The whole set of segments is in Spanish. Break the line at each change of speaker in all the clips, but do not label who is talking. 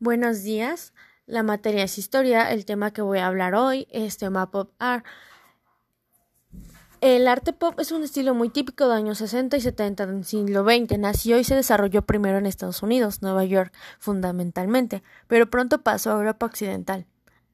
Buenos días. La materia es historia. El tema que voy a hablar hoy es tema pop art. El arte pop es un estilo muy típico de años 60 y 70 del siglo XX. Nació y se desarrolló primero en Estados Unidos, Nueva York, fundamentalmente, pero pronto pasó a Europa Occidental.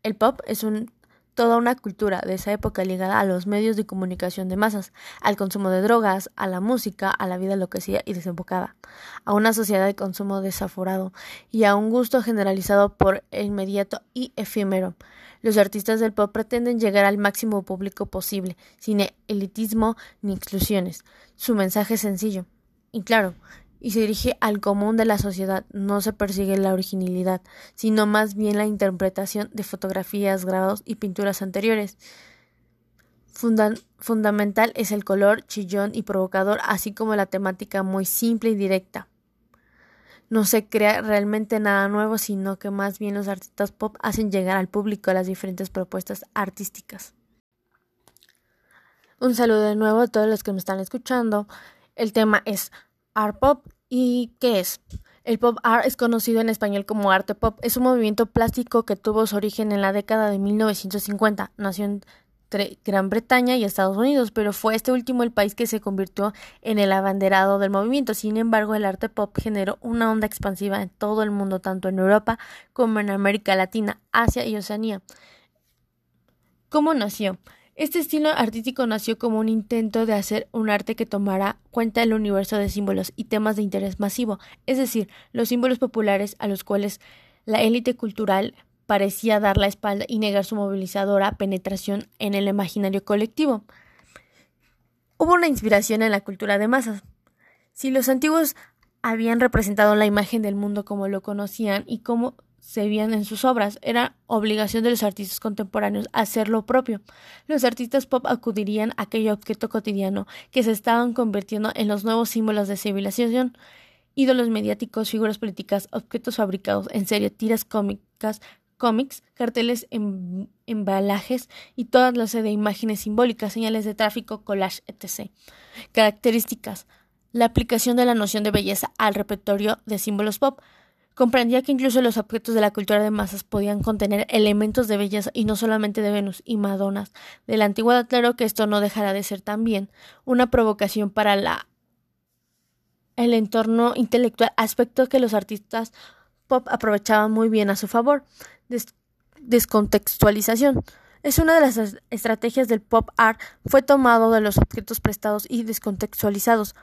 El pop es un toda una cultura de esa época ligada a los medios de comunicación de masas, al consumo de drogas, a la música, a la vida enloquecida y desembocada, a una sociedad de consumo desaforado y a un gusto generalizado por el inmediato y efímero. Los artistas del pop pretenden llegar al máximo público posible, sin elitismo ni exclusiones. Su mensaje es sencillo y claro, y se dirige al común de la sociedad. No se persigue la originalidad, sino más bien la interpretación de fotografías, grabados y pinturas anteriores. fundamental es el color chillón y provocador, así como la temática muy simple y directa. No se crea realmente nada nuevo, sino que más bien los artistas pop hacen llegar al público las diferentes propuestas artísticas. Un saludo de nuevo a todos los que me están escuchando. El tema es art pop ¿Y qué es? El pop art es conocido en español como arte pop. Es un movimiento plástico que tuvo su origen en la década de 1950. Nació entre Gran Bretaña y Estados Unidos, pero fue este último el país que se convirtió en el abanderado del movimiento. Sin embargo, el arte pop generó una onda expansiva en todo el mundo, tanto en Europa como en América Latina, Asia y Oceanía. ¿Cómo nació? Este estilo artístico nació como un intento de hacer un arte que tomara cuenta del universo de símbolos y temas de interés masivo, es decir, los símbolos populares a los cuales la élite cultural parecía dar la espalda y negar su movilizadora penetración en el imaginario colectivo. Hubo una inspiración en la cultura de masas. Si los antiguos habían representado la imagen del mundo como lo conocían y como se veían en sus obras. Era obligación de los artistas contemporáneos hacer lo propio. Los artistas pop acudirían a aquel objeto cotidiano que se estaban convirtiendo en los nuevos símbolos de civilización. Ídolos mediáticos, figuras políticas, objetos fabricados en serie, tiras cómicas, cómics, carteles, en, embalajes y todas las de imágenes simbólicas, señales de tráfico, collage, etc. Características. La aplicación de la noción de belleza al repertorio de símbolos pop Comprendía que incluso los objetos de la cultura de masas podían contener elementos de belleza y no solamente de Venus y Madonas. De la antigüedad, claro que esto no dejará de ser también una provocación para la el entorno intelectual, aspecto que los artistas pop aprovechaban muy bien a su favor. descontextualización. Es una de las estrategias del pop art, fue tomado de los objetos prestados y descontextualizados.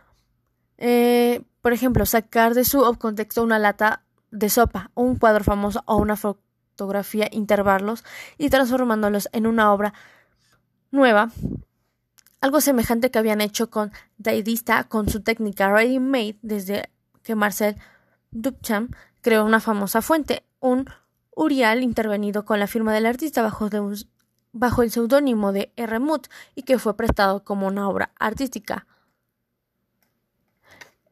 Eh, por ejemplo, sacar de su contexto una lata de sopa, un cuadro famoso o una fotografía, intervarlos y transformándolos en una obra nueva, algo semejante que habían hecho con Daidista con su técnica Ready Made desde que Marcel Duchamp creó una famosa fuente, un Urial intervenido con la firma del artista bajo, bajo el seudónimo de R. Mut y que fue prestado como una obra artística.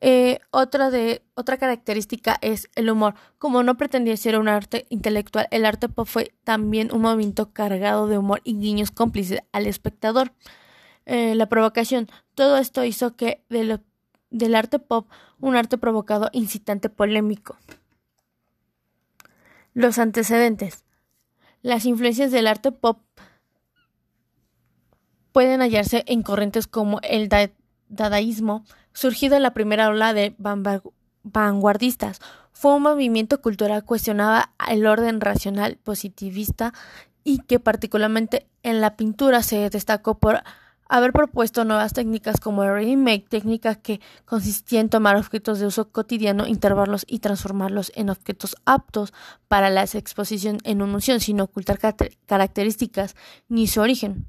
Eh, otra, de, otra característica es el humor. Como no pretendía ser un arte intelectual, el arte pop fue también un movimiento cargado de humor y guiños cómplices al espectador. Eh, la provocación. Todo esto hizo que del arte pop un arte provocado, incitante, polémico. Los antecedentes. Las influencias del arte pop pueden hallarse en corrientes como el dadaísmo, surgido en la primera ola de vanguardistas. Fue un movimiento cultural que cuestionaba el orden racional positivista y que particularmente en la pintura se destacó por haber propuesto nuevas técnicas como el ready-make, técnica que consistía en tomar objetos de uso cotidiano, intervarlos y transformarlos en objetos aptos para la exposición en una unción sin ocultar características ni su origen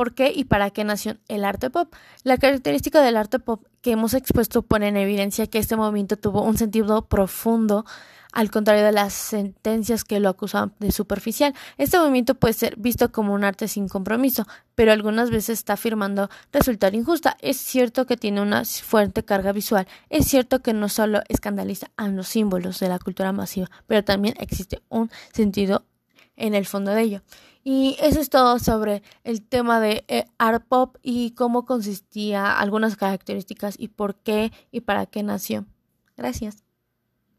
por qué y para qué nació el arte pop. La característica del arte pop que hemos expuesto pone en evidencia que este movimiento tuvo un sentido profundo, al contrario de las sentencias que lo acusaban de superficial. Este movimiento puede ser visto como un arte sin compromiso, pero algunas veces está afirmando resultar injusta. Es cierto que tiene una fuerte carga visual, es cierto que no solo escandaliza a los símbolos de la cultura masiva, pero también existe un sentido en el fondo de ello. Y eso es todo sobre el tema de eh, art pop y cómo consistía, algunas características y por qué y para qué nació. Gracias.